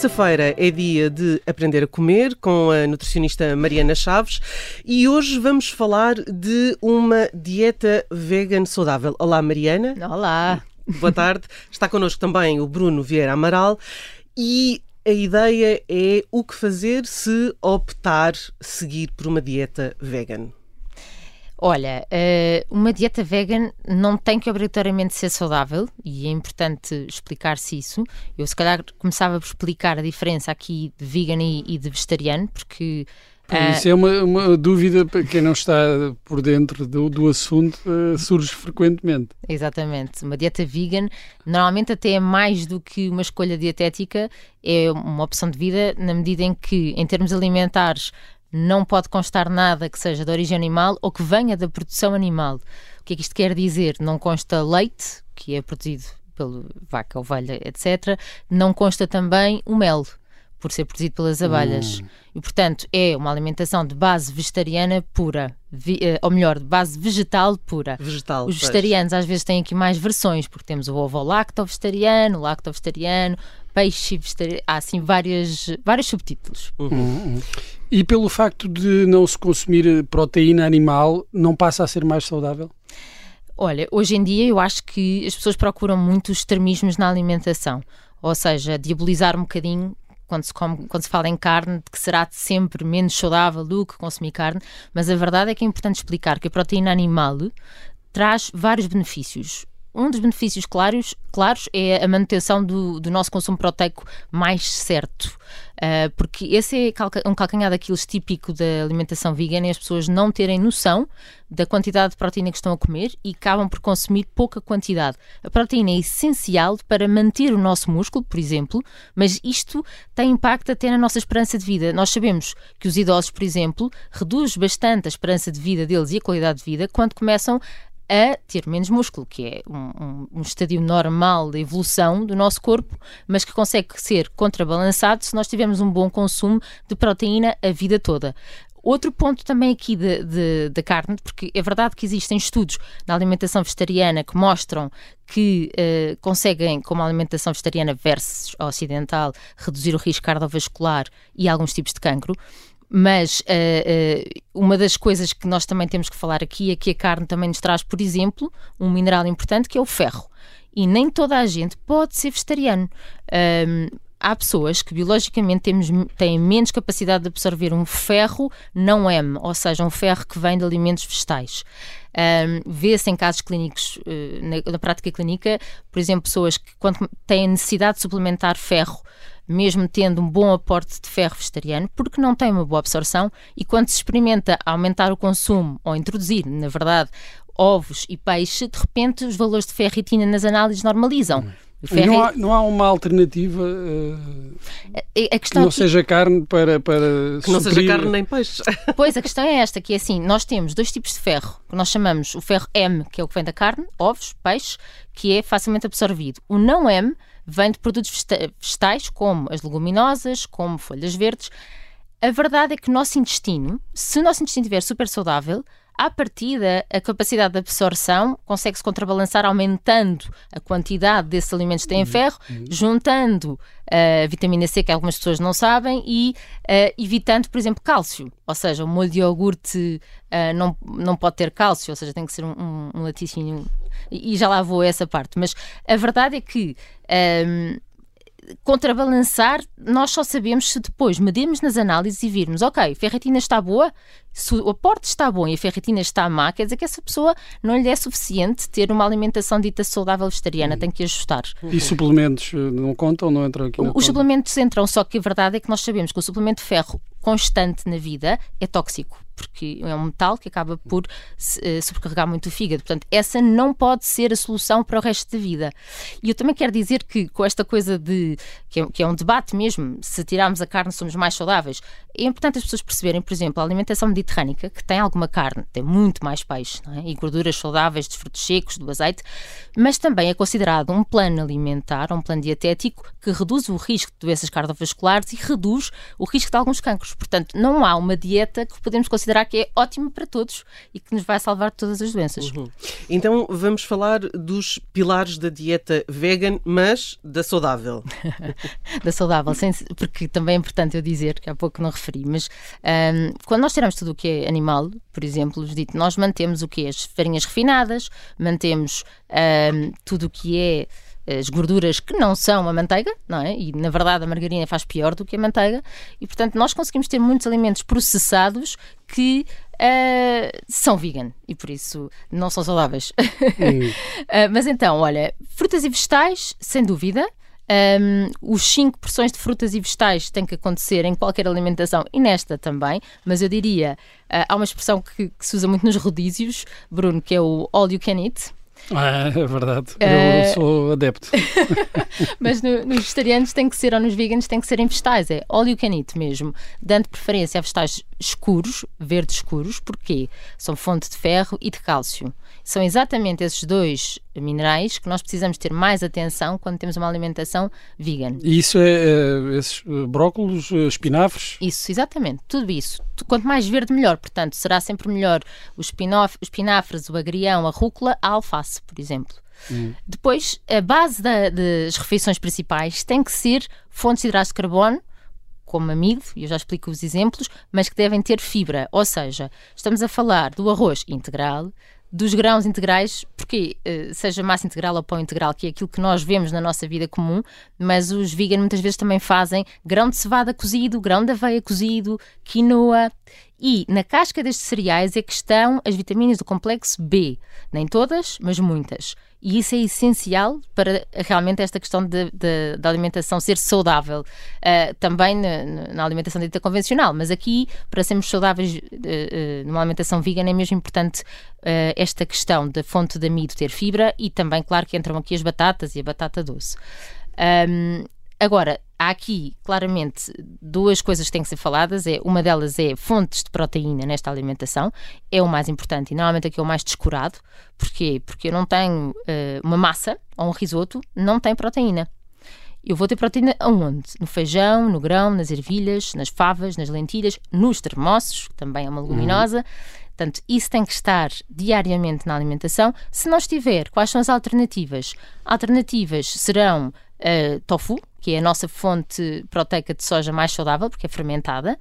Terça-feira é dia de aprender a comer com a nutricionista Mariana Chaves e hoje vamos falar de uma dieta vegan saudável. Olá, Mariana. Olá. Boa tarde. Está connosco também o Bruno Vieira Amaral e a ideia é o que fazer se optar seguir por uma dieta vegan. Olha, eh, uma dieta vegan não tem que obrigatoriamente ser saudável e é importante explicar-se isso. Eu, se calhar, começava por explicar a diferença aqui de vegan e de vegetariano, porque Uh, Isso é uma, uma, dúvida para quem não está por dentro do, do assunto, uh, surge frequentemente. Exatamente. Uma dieta vegan normalmente até é mais do que uma escolha dietética, é uma opção de vida na medida em que, em termos alimentares, não pode constar nada que seja de origem animal ou que venha da produção animal. O que é que isto quer dizer? Não consta leite, que é produzido pela vaca, ovelha, etc. Não consta também o mel, por ser produzido pelas abelhas. Hum. E, portanto, é uma alimentação de base vegetariana pura, vi, uh, ou melhor, de base vegetal pura. Vegetal, Os vegetarianos às vezes têm aqui mais versões, porque temos o ovo lacto-vegetariano, o lacto-vegetariano, peixe vegetariano, há assim várias, vários subtítulos. Uhum. Uhum. E pelo facto de não se consumir proteína animal, não passa a ser mais saudável? Olha, hoje em dia eu acho que as pessoas procuram muito os extremismos na alimentação, ou seja, diabolizar um bocadinho quando se, come, quando se fala em carne, que será sempre menos saudável do que consumir carne, mas a verdade é que é importante explicar que a proteína animal traz vários benefícios. Um dos benefícios claros, claros é a manutenção do, do nosso consumo proteico mais certo. Uh, porque esse é um calcanhar daqueles típico da alimentação vegana e as pessoas não terem noção da quantidade de proteína que estão a comer e acabam por consumir pouca quantidade. A proteína é essencial para manter o nosso músculo, por exemplo, mas isto tem impacto até na nossa esperança de vida. Nós sabemos que os idosos, por exemplo, reduz bastante a esperança de vida deles e a qualidade de vida quando começam a ter menos músculo, que é um, um, um estadio normal da evolução do nosso corpo, mas que consegue ser contrabalançado se nós tivermos um bom consumo de proteína a vida toda. Outro ponto também aqui da carne, porque é verdade que existem estudos na alimentação vegetariana que mostram que uh, conseguem, como a alimentação vegetariana versus ocidental, reduzir o risco cardiovascular e alguns tipos de cancro. Mas uh, uh, uma das coisas que nós também temos que falar aqui é que a carne também nos traz, por exemplo, um mineral importante que é o ferro. E nem toda a gente pode ser vegetariano. Um, há pessoas que biologicamente temos, têm menos capacidade de absorver um ferro não M, ou seja, um ferro que vem de alimentos vegetais. Um, Vê-se em casos clínicos, uh, na, na, prática clínica, por exemplo, pessoas que quando têm necessidade de suplementar ferro mesmo tendo um bom aporte de ferro vegetariano, porque não tem uma boa absorção e quando se experimenta aumentar o consumo ou introduzir, na verdade, ovos e peixe, de repente os valores de ferritina nas análises normalizam. Hum. Não, há, não há uma alternativa uh, a, a que não aqui... seja carne para, para que não seja carne nem peixe. Pois, a questão é esta, que é assim, nós temos dois tipos de ferro, que nós chamamos o ferro M, que é o que vem da carne, ovos, peixe, que é facilmente absorvido. O não M vem de produtos vegetais, como as leguminosas, como folhas verdes. A verdade é que o nosso intestino, se o nosso intestino estiver super saudável, à partida, a capacidade de absorção consegue-se contrabalançar aumentando a quantidade desses alimentos que têm uhum. ferro, uhum. juntando a uh, vitamina C, que algumas pessoas não sabem, e uh, evitando, por exemplo, cálcio. Ou seja, o molho de iogurte uh, não, não pode ter cálcio, ou seja, tem que ser um, um, um laticínio. E, já lá vou a essa parte. Mas a verdade é que. Um, contrabalançar, nós só sabemos se depois medirmos nas análises e virmos, ok, a ferritina está boa, se o aporte está bom e a ferritina está má, quer dizer que essa pessoa não lhe é suficiente ter uma alimentação dita saudável vegetariana, tem que ajustar. E suplementos eh, não contam, não entram aqui? Os suplementos entram, só que a verdade é que nós sabemos que o suplemento de ferro constante na vida é tóxico porque é um metal que acaba por uh, sobrecarregar muito o fígado. Portanto, essa não pode ser a solução para o resto da vida. E eu também quero dizer que com esta coisa de que é, que é um debate mesmo, se tirarmos a carne somos mais saudáveis, é importante as pessoas perceberem, por exemplo, a alimentação mediterrânica, que tem alguma carne, tem muito mais peixe é? e gorduras saudáveis dos frutos secos, do azeite, mas também é considerado um plano alimentar, um plano dietético que reduz o risco de doenças cardiovasculares e reduz o risco de alguns cancros. Portanto, não há uma dieta que podemos considerar que é ótima para todos e que nos vai salvar de todas as doenças. Uhum. Então vamos falar dos pilares da dieta vegan, mas da saudável. da saudável, sem, porque também é importante eu dizer, que há pouco não referi, mas um, quando nós tiramos tudo o que é animal, por exemplo, dito, nós mantemos o que? As farinhas refinadas, mantemos um, tudo o que é as gorduras que não são a manteiga, não é? E na verdade a margarina faz pior do que a manteiga, e portanto nós conseguimos ter muitos alimentos processados que uh, são vegan e por isso não são saudáveis. uh, mas então, olha, frutas e vegetais, sem dúvida. Um, os 5 porções de frutas e vegetais têm que acontecer em qualquer alimentação e nesta também, mas eu diria, uh, há uma expressão que, que, se usa muito nos rodízios, Bruno, que é o all you can eat. Ah, é verdade. Eu uh... sou adepto. Mas no, nos vegetarianos tem que ser, ou nos veganos tem que ser em vegetais, é all you can eat mesmo, dando preferência a vegetais escuros, verdes escuros, porque são fonte de ferro e de cálcio. São exatamente esses dois minerais que nós precisamos ter mais atenção quando temos uma alimentação vegan. E isso é, é esses eh, brócolos, eh, espinafres? Isso, exatamente, tudo isso. Quanto mais verde, melhor. Portanto, será sempre melhor os espinafres, o agrião, a rúcula, a alface, por exemplo. Hum. Depois, a base da, das refeições principais tem que ser fontes de hidratos de carbono, como amido, e eu já explico os exemplos, mas que devem ter fibra. Ou seja, estamos a falar do arroz integral, dos grãos integrais, porque uh, seja massa integral ou pão integral, que é aquilo que nós vemos na nossa vida comum, mas os vegan muitas vezes também fazem grão de cevada cozido, grão de aveia cozido, quinoa. E na casca destes cereais é que estão as vitaminas do complexo B. Nem todas, mas muitas. E isso é essencial para realmente esta questão da alimentação ser saudável. Uh, também na, na, alimentação dita convencional, mas aqui, para sermos saudáveis uh, uh, numa alimentação vegan, é mesmo importante esta questão da fonte de amido ter fibra e também, claro, que entram aqui as batatas e a batata doce. Um, Agora, há aqui claramente duas coisas que têm que ser faladas. É, uma delas é fontes de proteína nesta alimentação, é o mais importante e normalmente aqui é o mais descurado. Porquê? Porque eu não tenho uh, uma massa ou um risoto, não tem proteína. Eu vou ter proteína aonde? No feijão, no grão, nas ervilhas, nas favas, nas lentilhas, nos termossos, que também é uma leguminosa. Uhum. Portanto, isso tem que estar diariamente na alimentação. Se não estiver, quais são as alternativas? Alternativas serão uh, tofu, que é a nossa fonte proteica de soja mais saudável, porque é fermentada.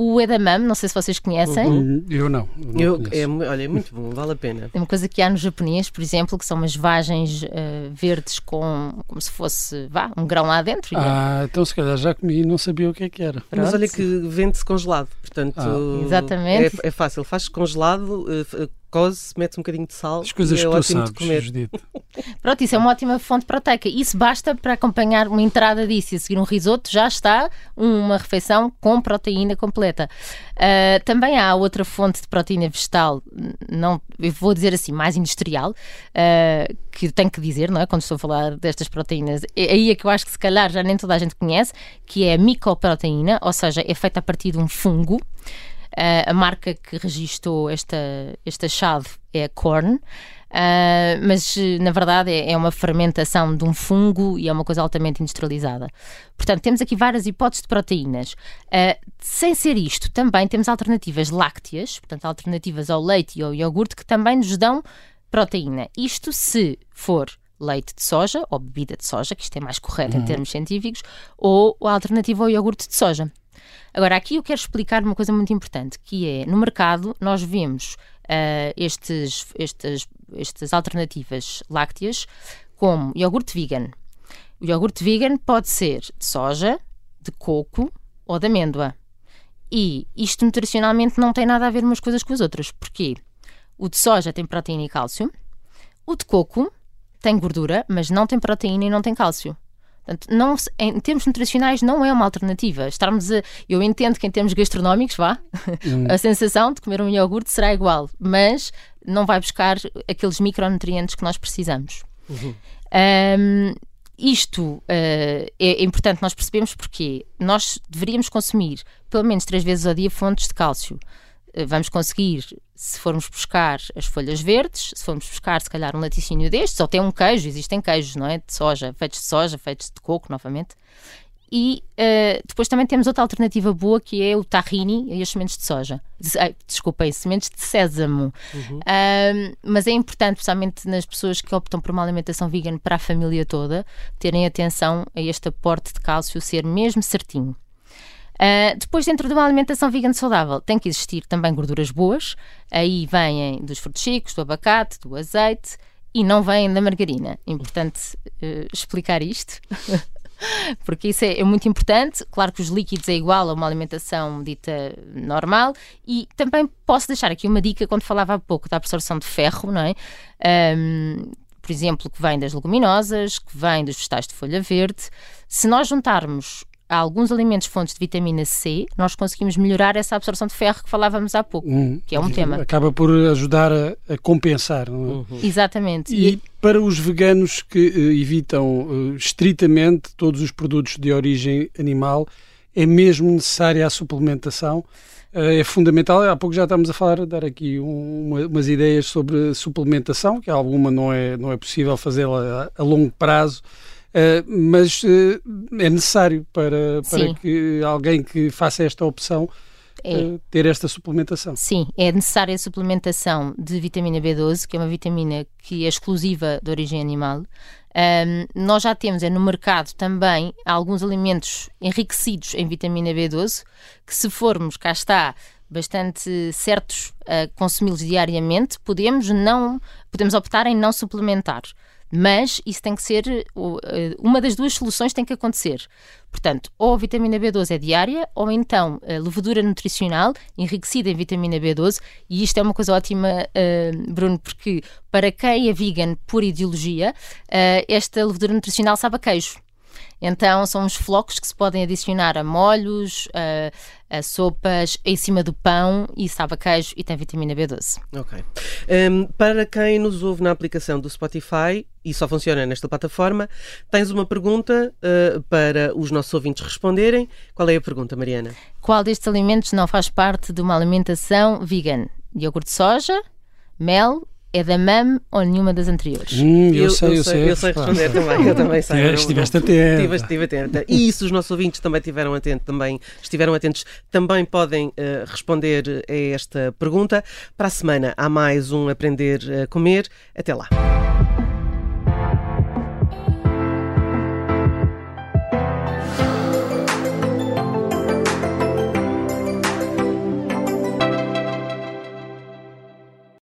O edamame, não sei se vocês conhecem. Uhum. Eu não. não eu, é, olha, é muito bom, vale a pena. É uma coisa que há no japonês, por exemplo, que são umas vagens uh, verdes com como se fosse vá, um grão lá dentro. Ah, então se calhar já comi e não sabia o que é que era. Pronto. Mas olha que vende-se congelado, portanto. Ah. Exatamente. É, é fácil, faz congelado, uh, cose, mete um bocadinho de sal. As coisas e é que ótimo sabes, de comer. Pronto, isso é uma ótima fonte proteica. Isso basta para acompanhar uma entrada disso e a seguir um risoto, já está uma refeição com proteína completa. Uh, também há outra fonte de proteína vegetal, não, eu vou dizer assim, mais industrial, uh, que tenho que dizer, não é? Quando estou a falar destas proteínas, é aí é que eu acho que se calhar já nem toda a gente conhece, que é a micoproteína, ou seja, é feita a partir de um fungo. Uh, a marca que registou esta, este achado é a Corn. Uh, mas na verdade é, é, uma fermentação de um fungo e é uma coisa altamente industrializada. Portanto, temos aqui várias hipóteses de proteínas. Uh, sem ser isto, também temos alternativas lácteas, portanto, alternativas ao leite e ao iogurte que também nos dão proteína. Isto se for leite de soja ou bebida de soja, que isto é mais correto uhum. em termos científicos, ou a alternativa ao iogurte de soja. Agora, aqui eu quero explicar uma coisa muito importante, que é, no mercado, nós vemos uh, estes, estes, estas alternativas lácteas como iogurte vegan. O iogurte vegan pode ser de soja, de coco ou de amêndoa. E isto nutricionalmente não tem nada a ver umas coisas com as outras. Porquê? O de soja tem proteína e cálcio. O de coco tem gordura, mas não tem proteína e não tem cálcio. Portanto, não, em termos nutricionais, não é uma alternativa. Estarmos a, eu entendo que em termos gastronómicos, vá, hum. a sensação de comer um iogurte será igual, mas não vai buscar aqueles micronutrientes que nós precisamos. Uhum. Um, isto uh, é importante nós percebemos porque nós deveríamos consumir pelo menos três vezes ao dia fontes de cálcio. Eh, vamos conseguir se formos buscar as folhas verdes, se formos buscar se calhar um laticínio destes, ou até um queijo, existem queijos, não é? De soja, feitos de soja, feitos de coco, novamente. e uh, depois também temos outra alternativa boa que é o tahini e as sementes de soja. Desculpem, sementes de sésamo. Uhum. Uh, mas é importante, principalmente nas pessoas que optam por uma alimentação vegan para a família toda, terem atenção a este aporte de cálcio ser mesmo certinho. Uh, depois, dentro de uma alimentação vegan saudável, tem que existir também gorduras boas. Aí vêm dos frutos secos, do abacate, do azeite e não vêm da margarina. Importante uh, explicar isto. porque isso é, é, muito importante. Claro que os líquidos é igual a uma alimentação dita normal e também posso deixar aqui uma dica quando falava há pouco da absorção de ferro, não é? Um, por exemplo, que vem das leguminosas, que vem dos vegetais de folha verde. Se nós juntarmos alguns alimentos fontes de vitamina C, nós conseguimos melhorar essa absorção de ferro que falávamos há pouco, hum, que é um tema. Acaba por ajudar a, a compensar. Não é? Uhum. Exatamente. E, e, para os veganos que uh, evitam uh, estritamente todos os produtos de origem animal, é mesmo necessária a suplementação? Uh, é fundamental. Há pouco já estamos a falar, dar aqui um, uma, umas ideias sobre suplementação, que alguma não é, não é possível fazê-la a, a longo prazo. Uh, mas uh, é necessário para, para que alguém que faça esta opção é. uh, ter esta suplementação. Sim, é necessária a suplementação de vitamina B12, que é uma vitamina que é exclusiva de origem animal. Um, nós já temos é, no mercado também alguns alimentos enriquecidos em vitamina B12, que se formos, cá está, bastante certos a consumi-los diariamente, podemos não podemos optar em não suplementar mas isso tem que ser eh, uma das duas soluções tem que acontecer. Portanto, ou a vitamina B12 é diária, ou então a levedura nutricional enriquecida em vitamina B12, e isto é uma coisa ótima, uh, Bruno, porque para quem é vegan por ideologia, esta levedura nutricional sabe a queijo. Então são os flocos que se podem adicionar a molhos, a sopas, em cima do pão e sabe a queijo e tem vitamina B12. Ok. Um, para quem nos ouve na aplicação do Spotify e só funciona nesta plataforma, tens uma pergunta uh, para os nossos ouvintes responderem. Qual é a pergunta, Mariana? Qual destes alimentos não faz parte de uma alimentação vegan? Iogurte de soja, mel é da MAM ou nenhuma das anteriores? Hum, eu, eu, sei, eu, eu sei, Eu sei responder também, eu também sei. Estiveste atento. Estive, estive atenta. E se os nossos ouvintes também tiveram atento, também estiveram atentos, também podem uh, responder a esta pergunta. Para a semana há mais um Aprender a Comer. Até lá.